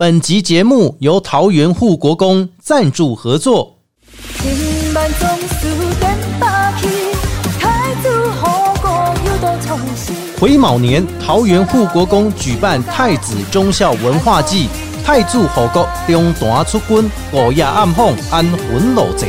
本集节目由桃园护国公赞助合作。千万总是点霸气，太子护国又到重新。癸卯年，桃园护国公举办太子忠孝文化祭，太祖护国中单出军，五夜暗访，安魂路祭。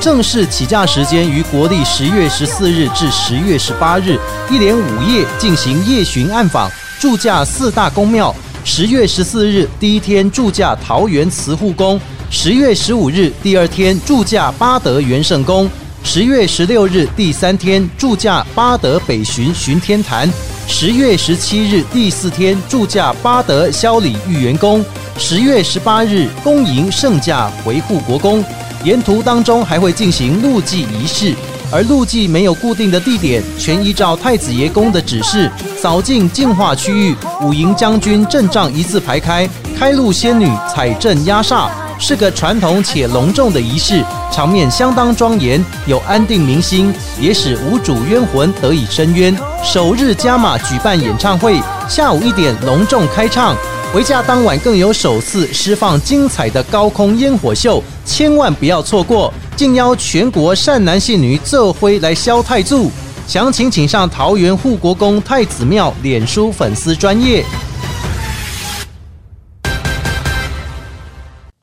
正式起驾时间于国历十月十四日至十月十八日，一连五夜进行夜巡暗访，驻驾四大宫庙。十月十四日第一天驻驾桃园慈护宫，十月十五日第二天驻驾八德元圣宫，十月十六日第三天驻驾八德北巡巡天坛，十月十七日第四天驻驾八德萧里玉元宫，十月十八日恭迎圣驾回护国宫。沿途当中还会进行路祭仪式，而路祭没有固定的地点，全依照太子爷宫的指示，扫进净化区域，五营将军阵仗一字排开，开路仙女彩阵压煞，是个传统且隆重的仪式，场面相当庄严，有安定民心，也使无主冤魂得以伸冤。首日加码举办演唱会，下午一点隆重开唱。回家当晚更有首次释放精彩的高空烟火秀，千万不要错过！敬邀全国善男信女这辉来消太祖，详情请上桃园护国公太子庙脸书粉丝专业。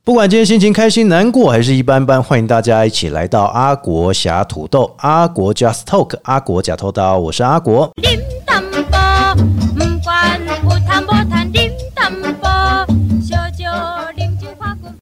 不管今天心情开心、难过还是一般般，欢迎大家一起来到阿国侠土豆、阿国 Just Talk、阿国假偷刀，我是阿国。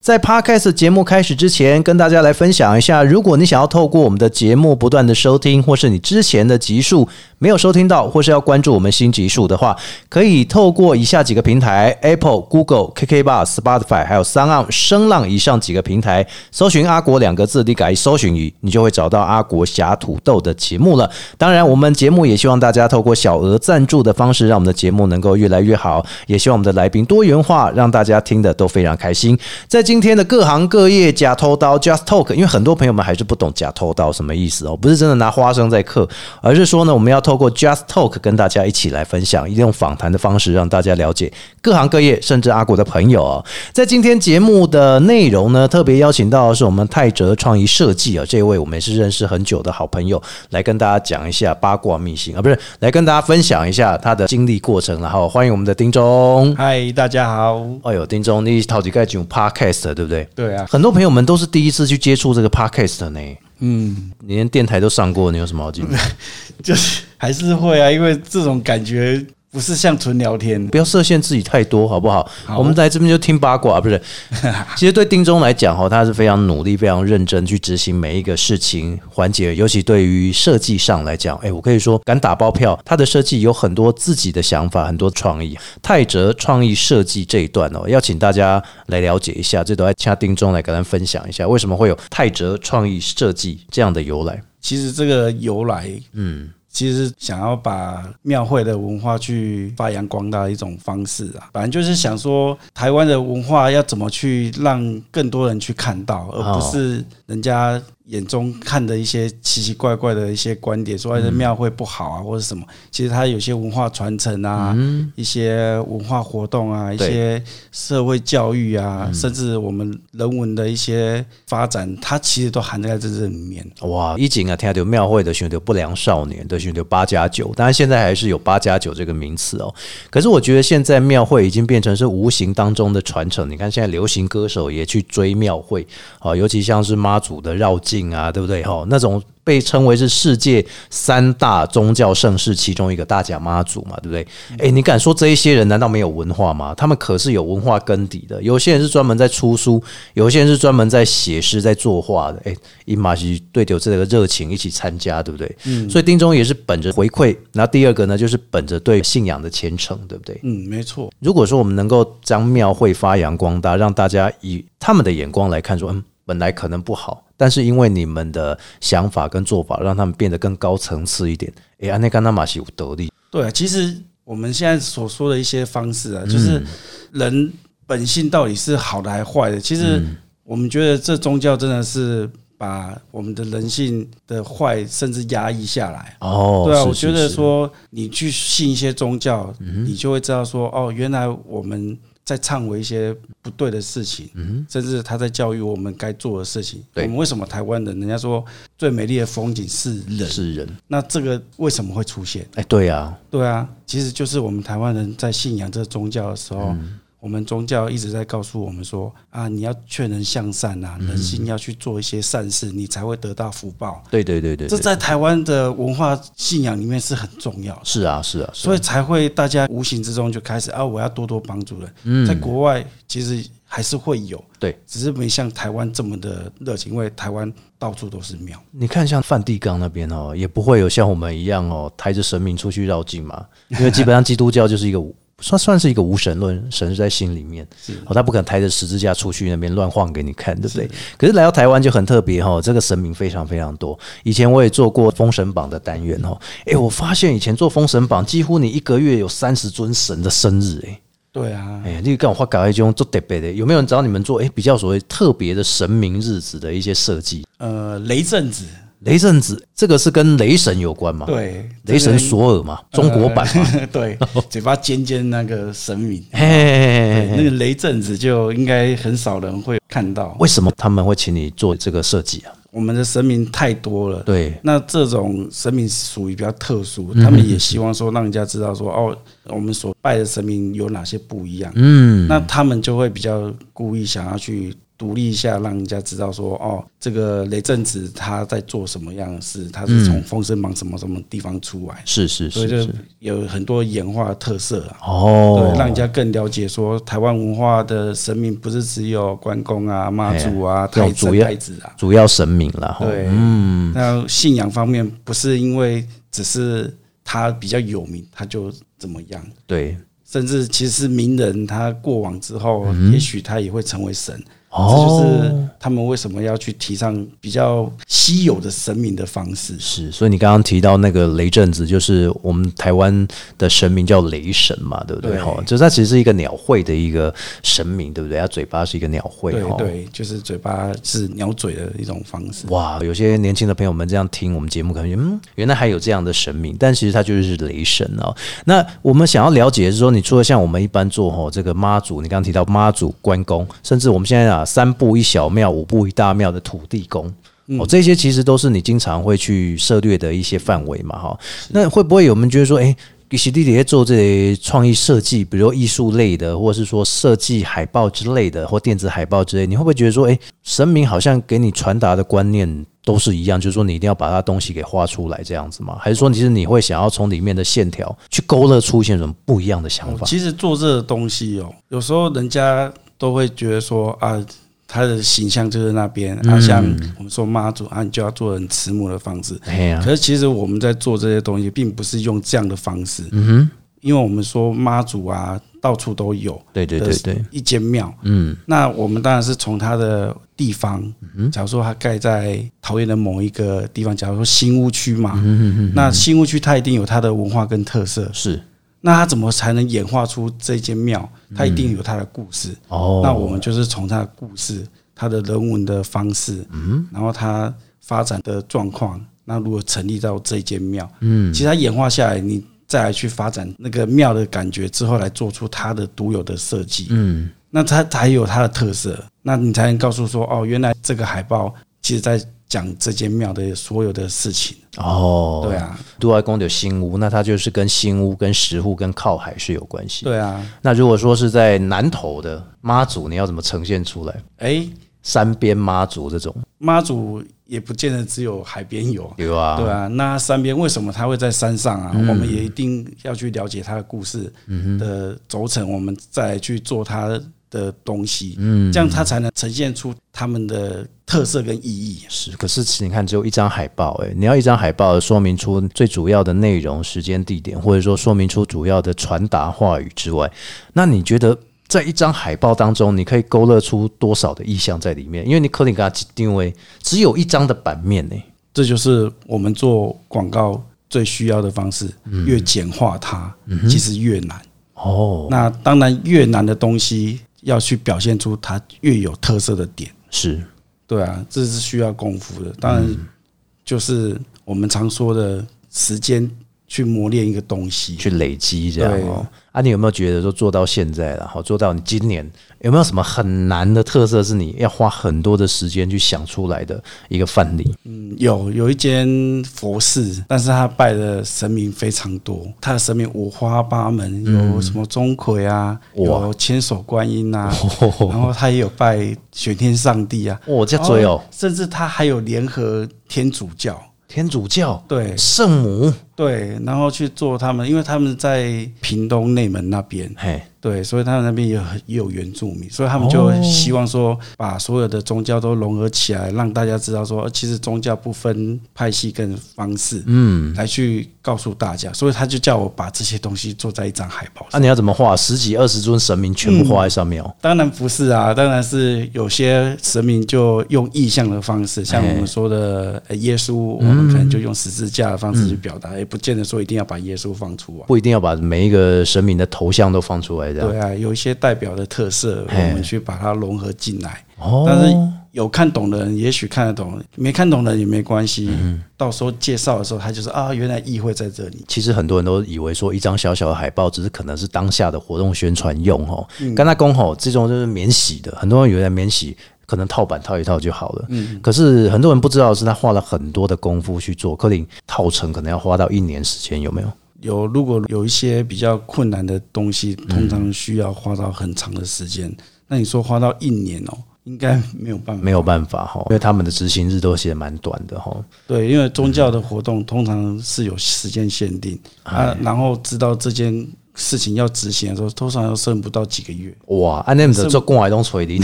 在 Podcast 节目开始之前，跟大家来分享一下，如果你想要透过我们的节目不断的收听，或是你之前的集数没有收听到，或是要关注我们新集数的话，可以透过以下几个平台：Apple、Google、KK Bar、Spotify，还有三浪、声浪以上几个平台，搜寻“阿国”两个字，你改搜寻语，你就会找到阿国侠土豆的节目了。当然，我们节目也希望大家透过小额赞助的方式，让我们的节目能够越来越好，也希望我们的来宾多元化，让大家听的都非常开心。在今天的各行各业假偷刀 Just Talk，因为很多朋友们还是不懂假偷刀什么意思哦，不是真的拿花生在嗑，而是说呢，我们要透过 Just Talk 跟大家一起来分享，用访谈的方式让大家了解各行各业，甚至阿国的朋友哦。在今天节目的内容呢，特别邀请到的是我们泰哲创意设计啊，这位我们也是认识很久的好朋友，来跟大家讲一下八卦秘辛啊，不是来跟大家分享一下他的经历过程。然后欢迎我们的丁忠。嗨，大家好。哎呦，丁忠，你好几盖种 Podcast 对不对？对啊，很多朋友们都是第一次去接触这个 podcast 的呢。嗯，你连电台都上过，你有什么好紧张？就是还是会啊，因为这种感觉不是像纯聊天不。要设限自己太多，好不好？好我们来这边就听八卦，不是？其实对丁忠来讲，哈，他是非常努力、非常认真去执行每一个事情环节，尤其对于设计上来讲，哎，我可以说敢打包票，他的设计有很多自己的想法，很多创意。泰哲创意设计这一段哦，要请大家来了解一下，这都要请丁忠来跟咱分享一下，为什么会有泰哲创意设计这样的由来？其实这个由来，嗯，其实想要把庙会的文化去发扬光大的一种方式啊。反正就是想说，台湾的文化要怎么去让更多人去看到，而不是人家眼中看的一些奇奇怪怪的一些观点，说庙会不好啊，或者什么。其实它有些文化传承啊，一些文化活动啊，一些社会教育啊，甚至我们人文的一些发展，它其实都含在这这里面。哇，一景啊，听到庙会的选择不良少年的选择八加九，当然现在还是有八加九这个名词哦。可是我觉得现在庙会已经变成是无形当中的传承。你看现在流行歌手也去追庙会，啊，尤其像是妈祖的绕境啊，对不对？哈，那种。被称为是世界三大宗教盛世其中一个大甲妈祖嘛，对不对？诶，你敢说这一些人难道没有文化吗？他们可是有文化根底的。有些人是专门在出书，有些人是专门在写诗、在作画的。诶，伊马西对有这个热情一起参加，对不对？嗯，所以丁中也是本着回馈，然后第二个呢，就是本着对信仰的虔诚，对不对？嗯，没错。如果说我们能够将庙会发扬光大，让大家以他们的眼光来看，说，嗯，本来可能不好，但是因为你们的想法跟做法，让他们变得更高层次一点。诶，安内甘纳马西有得力，对啊，其实我们现在所说的一些方式啊，就是人本性到底是好的还是坏的？其实我们觉得这宗教真的是把我们的人性的坏甚至压抑下来。哦，对啊，我觉得说你去信一些宗教，你就会知道说，哦，原来我们在忏悔一些不对的事情，嗯甚至他在教育我们该做的事情。我们为什么台湾人，人家说最美丽的风景是人，是人，那这个为什么会出现？哎，对啊，对啊，其实就是我们台湾人在信仰这个宗教的时候，我们宗教一直在告诉我们说啊，你要劝人向善啊，人心要去做一些善事，你才会得到福报。对对对对，这在台湾的文化信仰里面是很重要。是啊是啊，所以才会大家无形之中就开始啊，我要多多帮助人。在国外其实还是会有，对，只是没像台湾这么的热情，因为台湾到处都是庙。你看，像梵蒂冈那边哦，也不会有像我们一样哦，抬着神明出去绕境嘛。因为基本上基督教就是一个无算算是一个无神论，神是在心里面，哦，他不可能抬着十字架出去那边乱晃给你看，对不对？可是来到台湾就很特别哈、哦，这个神明非常非常多。以前我也做过封神榜的单元哦，诶，我发现以前做封神榜，几乎你一个月有三十尊神的生日，诶。对啊，哎，你跟我画搞一种做特别的，有没有人找你们做？哎，比较所谓特别的神明日子的一些设计？呃，雷震子，雷震子这个是跟雷神有关吗？，对，雷神索尔嘛，中国版嘛。呃 对，嘴巴尖尖那个神明，嘿嘿嘿嘿嘿，那个雷震子就应该很少人会看到。为什么他们会请你做这个设计啊？我们的神明太多了，对，那这种神明属于比较特殊，他们也希望说让人家知道说哦，我们所拜的神明有哪些不一样。嗯，那他们就会比较故意想要去独立一下，让人家知道说哦，这个雷震子他在做什么样的事，他是从封神榜什么什么地方出来，是是所以就是是，有很多演化的特色啊。哦对，，让人家更了解说台湾文化的神明不是只有关公啊、妈祖啊、太子、主要太子啊。主要神明了。对，嗯，那信仰方面不是因为只是他比较有名，他就怎么样，对，甚至其实名人，他过往之后，也许他也会成为神。这就哦是，他们为什么要去提倡比较稀有的神明的方式。是，所以你刚刚提到那个雷震子，就是我们台湾的神明叫雷神嘛，对不对？对哈，就是它其实是一个鸟喙的一个神明，对不对？它嘴巴是一个鸟喙，对对，就是嘴巴是鸟嘴的一种方式。哇，有些年轻的朋友们这样听我们节目，可能觉嗯，原来还有这样的神明，但其实它就是雷神哦。那我们想要了解的是说，你除了像我们一般做吼这个妈祖，你刚刚提到妈祖、关公，甚至我们现在啊三步一小庙、五步一大庙的土地公。哦，这些其实都是你经常会去涉略的一些范围嘛，哈。那会不会有我们觉得说，哎、其实你在做这些创意设计，比如艺术类的，或者是说设计海报之类的，或电子海报之类，你会不会觉得说，哎、神明好像给你传达的观念都是一样，就是说你一定要把它东西给画出来这样子吗？还是说其实你会想要从里面的线条去勾勒出现什么不一样的想法？其实做这个东西哦，有时候人家都会觉得说啊，他的形象就是那边啊，像我们说妈祖啊，你就要做很慈母的方式。哎呀、可是其实我们在做这些东西，并不是用这样的方式，嗯哼，因为我们说妈祖啊，到处都有，对对对对，一间庙。嗯，那我们当然是从它的地方，假如说它盖在桃园的某一个地方，假如说新屋区嘛，那新屋区它一定有它的文化跟特色，是那他怎么才能演化出这间庙？他一定有他的故事。哦，那我们就是从他的故事、他的人文的方式，嗯，然后他发展的状况，那如果成立到这间庙，嗯，其实它演化下来，你再来去发展那个庙的感觉之后，来做出它的独有的设计，嗯，那它才有它的特色，那你才能告诉说，哦，原来这个海报其实在讲这间庙的所有的事情，哦，对啊，杜外公有新屋，那它就是跟新屋、跟石户、跟靠海是有关系。，对啊，那如果说是在南投的妈祖，你要怎么呈现出来？哎，山边妈祖这种。妈祖也不见得只有海边有，有啊，对啊，那山边为什么它会在山上啊？我们也一定要去了解它的故事的轴承，我们再去做它的东西，嗯，这样它才能呈现出他们的特色跟意义。是，可是你看，只有一张海报，哎，你要一张海报说明出最主要的内容、时间、地点，或者说说明出主要的传达话语之外，那你觉得在一张海报当中，你可以勾勒出多少的意象在里面？因为你可能给它定位只有一张的版面呢。这就是我们做广告最需要的方式，越简化它，其实越难。哦，那当然，越难的东西要去表现出它越有特色的点。是，对啊，这是需要功夫的。当然，就是我们常说的时间去磨练一个东西。去累积这样哦。啊，你有没有觉得说做到现在了，好做到你今年有没有什么很难的特色，是你要花很多的时间去想出来的一个范例？嗯有有一间佛寺，但是他拜的神明非常多，他的神明五花八门，有什么钟馗啊，嗯有千手观音啊，然后他也有拜玄天上帝啊，哦，这追哦，甚至他还有联合天主教，天主教对。圣母，对，然后去做他们，因为他们在屏东内门那边，嘿，对，所以他们那边也有也有原住民，所以他们就希望说把所有的宗教都融合起来，让大家知道说，呃其实宗教不分派系跟方式，嗯，来去告诉大家。所以他就叫我把这些东西做在一张海报那、上。你要怎么画？十几二十尊神明全部画在上面哦。当然不是啊，当然是有些神明就用意象的方式，像我们说的呃耶稣，我们可能就用十字架的方式去表达，也不见得说一定要把耶稣放出来。不一定要把每一个神明的头像都放出来，对啊，有一些代表的特色，我嘿们去把它融合进来。哦，但是有看懂的人，也许看得懂；没看懂的人也没关系。到时候介绍的时候，他就是啊，原来意会在这里。其实很多人都以为说一张小小的海报，只是可能是当下的活动宣传用哦。嗯刚才讲吼，这种就是免洗的，很多人以为免洗。可能套版套一套就好了，嗯，可是很多人不知道是他花了很多的功夫去做，可能套成可能要花到一年时间，有没有？有如果有一些比较困难的东西，通常需要花到很长的时间。那你说花到一年哦，应该没有办法。没有办法哈，因为他们的执行日都写得蛮短的哈。对，因为宗教的活动通常是有时间限定啊，然后知道这件事情要执行的时候，通常要剩不到几个月。哇，安那们的做公来东锤林，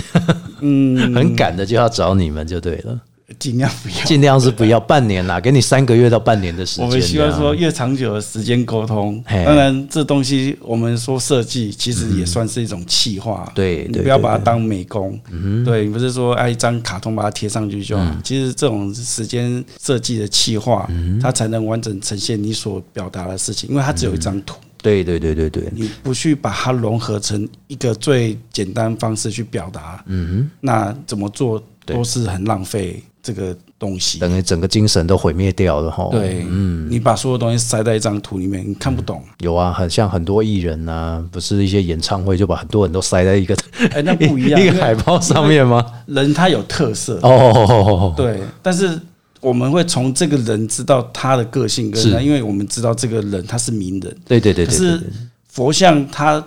嗯，很赶的就要找你们就对了，尽量不要。尽量是不要半年啦，给你三个月到半年的时间。我们希望说越长久的时间沟通。当然，这东西我们说设计，其实也算是一种气化。对对你不要把它当美工。对，你不是说哎一张卡通把它贴上去就嗯好。其实这种时间设计的气化，它才能完整呈现你所表达的事情，因为它只有一张图。对对对对对，你不去把它融合成一个最简单方式去表达，嗯哼，那怎么做都是很浪费这个东西。等于整个精神都毁灭掉了哈。对，嗯，你把所有东西塞在一张图里面，你看不懂。有啊，很像很多艺人呐、不是一些演唱会就把很多人都塞在一个哎，那 不一样，一个海报上面吗？人他有特色，哦，对，但是我们会从这个人知道他的个性跟因为我们知道这个人他是名人，对对对可是佛像他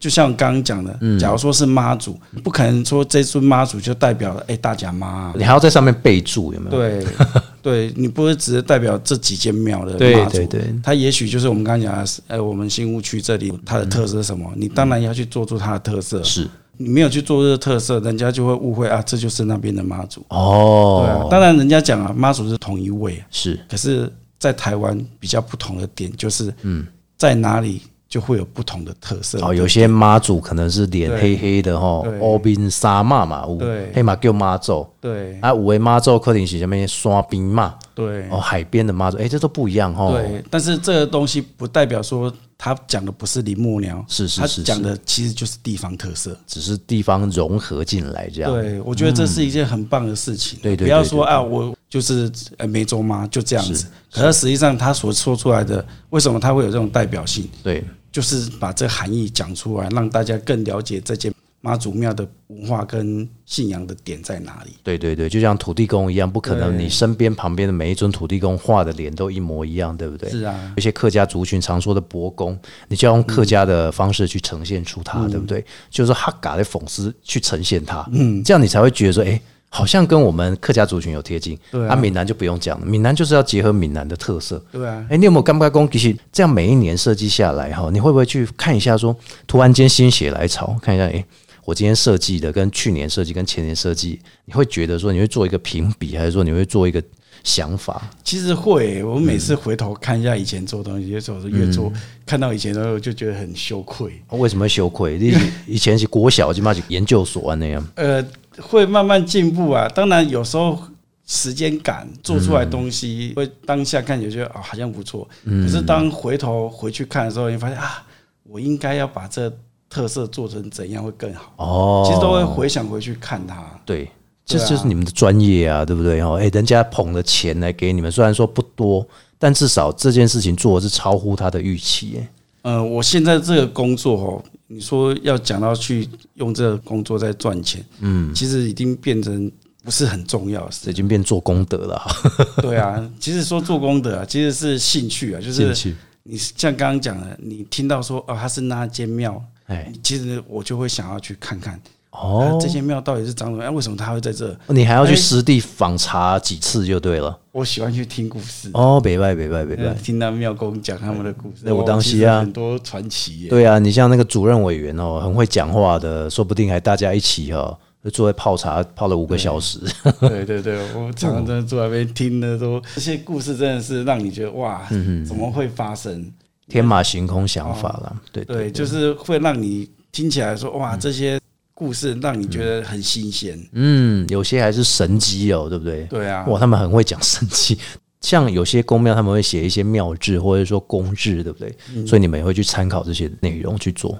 就像刚刚讲的，嗯。假如说是妈祖，不可能说这尊妈祖就代表了哎大甲妈啊，你还要在上面备注有没有？对 对，你不是只是代表这几间庙的对妈祖，对对它也许就是我们刚刚讲的，呃，我们新屋区这里它的特色是什么？你当然要去做出它的特色，是。你没有去做这个特色，人家就会误会啊，这就是那边的妈祖。对啊哦，，当然人家讲啊，妈祖是同一位，是。可是，在台湾比较不同的点就是，嗯，在哪里就会有不同的特色。哦，有些妈祖可能是脸黑黑的吼，对乌边沙妈嘛，有对黑马叫妈祖，对啊，五位妈祖客厅是什么刷冰嘛，对哦，海边的妈祖，哎，这都不一样吼。对，但是这个东西不代表说他讲的不是林木鸟，他是是是讲的其实就是地方特色。只是地方融合进来这样。对，我觉得这是一件很棒的事情。对对不要说啊，我就是呃梅州妈就这样子。可是实际上他所说出来的，为什么他会有这种代表性？对就是把这含义讲出来，让大家更了解这间妈祖庙的文化跟信仰的点在哪里。对对对，就像土地公一样，不可能你身边旁边的每一尊土地公画的脸都一模一样，对不对？是啊，有些客家族群常说的伯公，你就要用客家的方式去呈现出它，对不对？就是哈嘎的讽刺去呈现它，嗯，这样你才会觉得说，哎、好像跟我们客家族群有贴近。对啊闽南就不用讲了，闽南就是要结合闽南的特色。对啊，哎、你有没有感觉讲，其实这样每一年设计下来哈，你会不会去看一下说，突然间心血来潮，看一下，哎、我今天设计的跟去年设计跟前年设计，你会觉得说你会做一个评比，还是说你会做一个想法？其实会，我每次回头看一下以前做东西，有时候越做看到以前的时候就觉得很羞愧。为什么会羞愧？你以前是国小，起码是研究所啊那样。呃，会慢慢进步啊。当然有时候时间赶做出来的东西，会当下看起来觉得哦好像不错，可是当回头回去看的时候，你发现啊，我应该要把这特色做成怎样会更好。哦，其实都会回想回去看它。对，这就是你们的专业啊，对不对？哦，哎，人家捧了钱来给你们，虽然说不多，但至少这件事情做的是超乎他的预期、耶。呃，我现在这个工作哦，你说要讲到去用这个工作在赚钱，嗯，其实已经变成不是很重要已。经变做功德了。哈，对啊，其实说做功德啊，其实是兴趣啊，就是你像刚刚讲的，你听到说哦，他是那间庙，哎，其实我就会想要去看看，哦啊，这些庙到底是长什么样？为什么它会在这？你还要去哎实地访查几次就对了。我喜欢去听故事，哦，北拜北拜北呃拜。听到庙公讲他们的故事。那我哇当时啊很多传奇耶。对啊，你像那个主任委员哦，很会讲话的，说不定还大家一起哦，就坐在泡茶泡了五个小时。对 对对，我常常真的坐在那边听的都，这些故事真的是让你觉得哇，嗯怎么会发生？天马行空想法啦，对对，就是会让你听起来说哇，嗯这些故事让你觉得很新鲜。嗯，有些还是神机哦，对不对？对啊，哇，他们很会讲神机。像有些宫庙，他们会写一些庙志或者说公志，对不对？嗯所以你们也会去参考这些内容去做。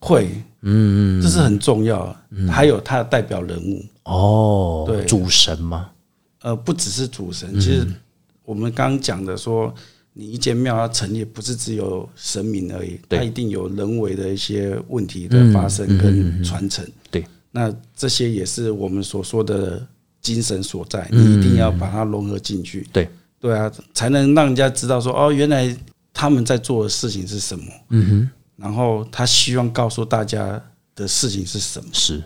会，嗯，这是很重要的。还有他的代表人物，哦，对主神吗，呃，不只是主神，嗯其实我们刚刚讲的说，你一间庙它成立不是只有神明而已，它一定有人为的一些问题的发生跟传承。对，那这些也是我们所说的精神所在，你一定要把它融合进去。对，对啊，才能让人家知道说，哦，原来他们在做的事情是什么。嗯哼，然后他希望告诉大家的事情是什么。是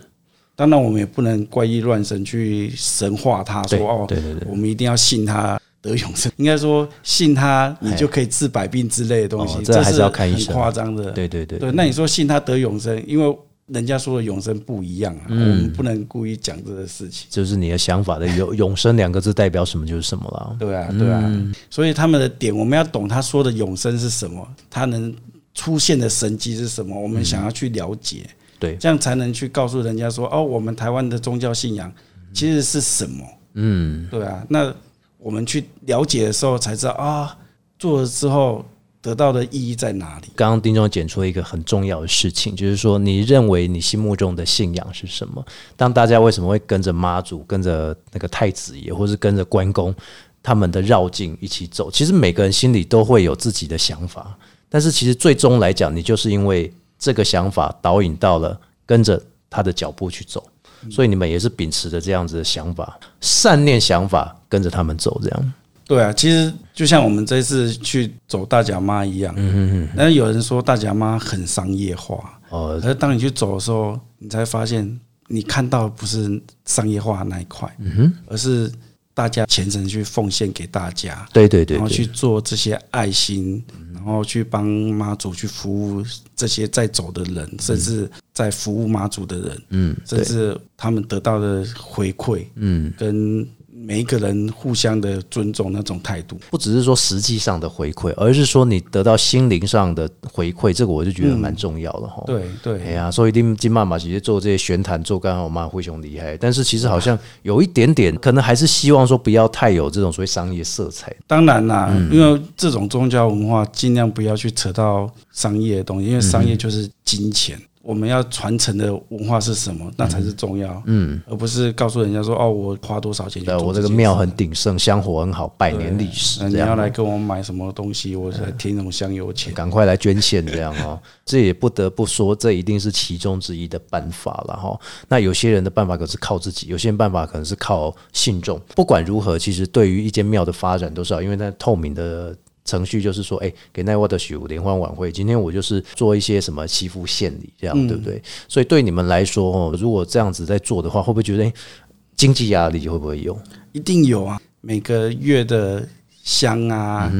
当然，我们也不能怪异乱神去神化他，对说哦，对对对我们一定要信他得永生。应该说信他，你就可以治百病之类的东西，这哦这还是要看医生很夸张的。对对对对，那你说信他得永生，因为人家说的永生不一样啊，嗯我们不能故意讲这个事情。就是你的想法的永永生两个字代表什么就是什么了。对啊，对啊，嗯所以他们的点，我们要懂他说的永生是什么，他能出现的神迹是什么，我们想要去了解，对，这样才能去告诉人家说，哦，我们台湾的宗教信仰其实是什么。嗯，对啊，那我们去了解的时候才知道啊，做了之后得到的意义在哪里。刚刚丁总点出了一个很重要的事情，就是说你认为你心目中的信仰是什么？当大家为什么会跟着妈祖、跟着那个太子爷，或是跟着关公他们的绕境一起走？其实每个人心里都会有自己的想法，但是其实最终来讲，你就是因为这个想法导引到了跟着他的脚步去走。所以你们也是秉持着这样子的想法，善念想法，跟着他们走，这样。对啊，其实就像我们这次去走大甲妈一样，嗯嗯但是有人说大甲妈很商业化，哦。可是当你去走的时候，你才发现你看到的不是商业化那一块，嗯哼。而是大家虔诚去奉献给大家，对对对对，然后去做这些爱心，然后去帮妈祖去服务这些在走的人，甚至在服务妈祖的人，嗯，甚，至他们得到的回馈，嗯。跟每一个人互相的尊重那种态度。不只是说实际上的回馈，而是说你得到心灵上的回馈，这个我就觉得蛮重要的哈。，对哎对，呀，所以丁金妈妈其实做这些玄坛做刚好蛮非常厉害，但是其实好像有一点点，可能还是希望说不要太有这种所谓商业色彩。当然啦，嗯因为这种宗教文化尽量不要去扯到商业的东西，因为商业就是金钱。我们要传承的文化是什么，那才是重要，嗯，而不是告诉人家说哦，我花多少钱我这个庙很鼎盛，香火很好，百年历史那你。要来跟我买什么东西，我才添什么香油钱。赶快来捐献，这样哦。这也不得不说，这一定是其中之一的办法了哈。那有些人的办法可是靠自己，有些人办法可能是靠信众。不管如何，其实对于一间庙的发展都是好，因为那透明的。程序就是说，哎、给奈沃的许联欢晚会，今天我就是做一些什么祈福献礼，这样、对不对？所以对你们来说，哦，如果这样子在做的话，会不会觉得、哎经济压力会不会有？一定有啊，每个月的香啊、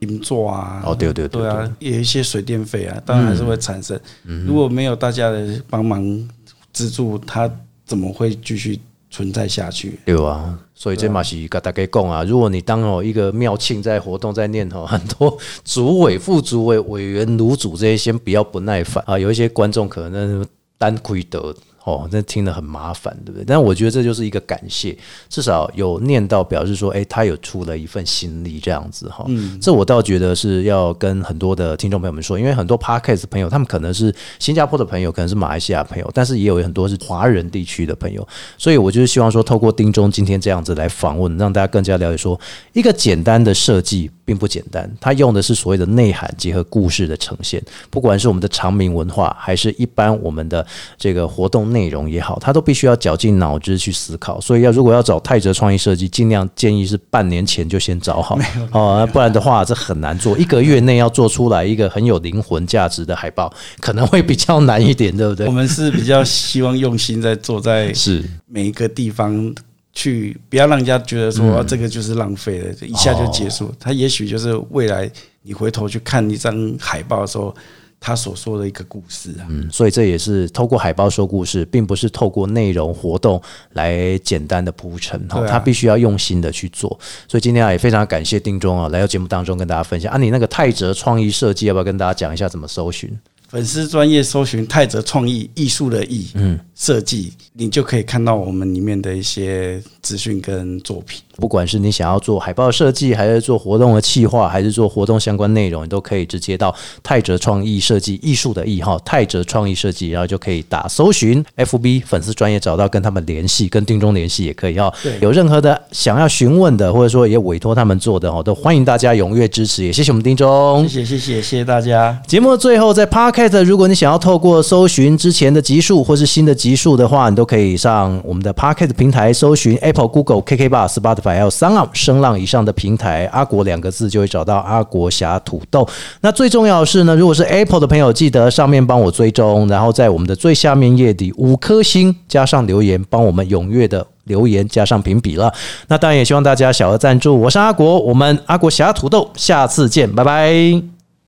银座啊，嗯哦对对对对啊，有一些水电费啊，当然还是会产生。嗯如果没有大家的帮忙资助，他怎么会继续存在下去？对啊，所以这嘛是跟大家讲啊，如果你当哦一个庙庆在活动在念头，很多主委、副主委、委员、炉主这些，先不要不耐烦啊。有一些观众可能单亏得哦，那听得很麻烦，对不对？但我觉得这就是一个感谢，至少有念到表示说，哎，他有出了一份心力这样子哈。这我倒觉得是要跟很多的听众朋友们说，因为很多 podcast 朋友他们可能是新加坡的朋友，可能是马来西亚朋友，但是也有很多是华人地区的朋友，所以我就是希望说，透过丁中今天这样子来访问，让大家更加了解说，一个简单的设计并不简单，它用的是所谓的内涵结合故事的呈现，不管是我们的长明文化，还是一般我们的这个活动内容也好，他都必须要绞尽脑汁去思考。所以要如果要找泰哲创意设计，尽量建议是半年前就先找好哦，不然的话这很难做，一个月内要做出来一个很有灵魂价值的海报，可能会比较难一点，对不对我？们是比较希望用心在做在是每一个地方去，不要让人家觉得说、这个就是浪费了，一下就结哦束。它也许就是未来你回头去看一张海报的时候，他所说的一个故事啊。嗯，所以这也是透过海报说故事，并不是透过内容活动来简单的铺陈哈，他必须要用心的去做。所以今天啊，也非常感谢丁忠啊来到节目当中跟大家分享啊，你那个泰哲创意设计要不要跟大家讲一下怎么搜寻？粉丝专业搜寻泰泽创意艺术的艺，嗯，设计，你就可以看到我们里面的一些资讯跟作品。不管是你想要做海报设计，还是做活动的企划，还是做活动相关内容，你都可以直接到泰哲创意设计艺术的艺哈，泰哲创意设计，然后就可以打搜寻 FB 粉丝专业找到跟他们联系，跟丁中联系也可以哈。对有任何的想要询问的，或者说也委托他们做的哈，都欢迎大家踊跃支持，也谢谢我们丁中谢。谢谢谢谢谢大家。节目的最后，在 Podcast，如果你想要透过搜寻之前的集数或是新的集数的话，你都可以上我们的 Podcast 平台搜寻 Apple、Google、KK Bar、Spotify 还有 s o n 声浪以上的平台，阿国两个字就会找到阿国侠土豆。那最重要的是呢，如果是 Apple 的朋友，记得上面帮我追踪，然后在我们的最下面页底五颗星加上留言，帮我们踊跃的。留言加上评比了，那当然也希望大家小额赞助。我是阿国，我们阿国侠土豆，下次见，拜拜。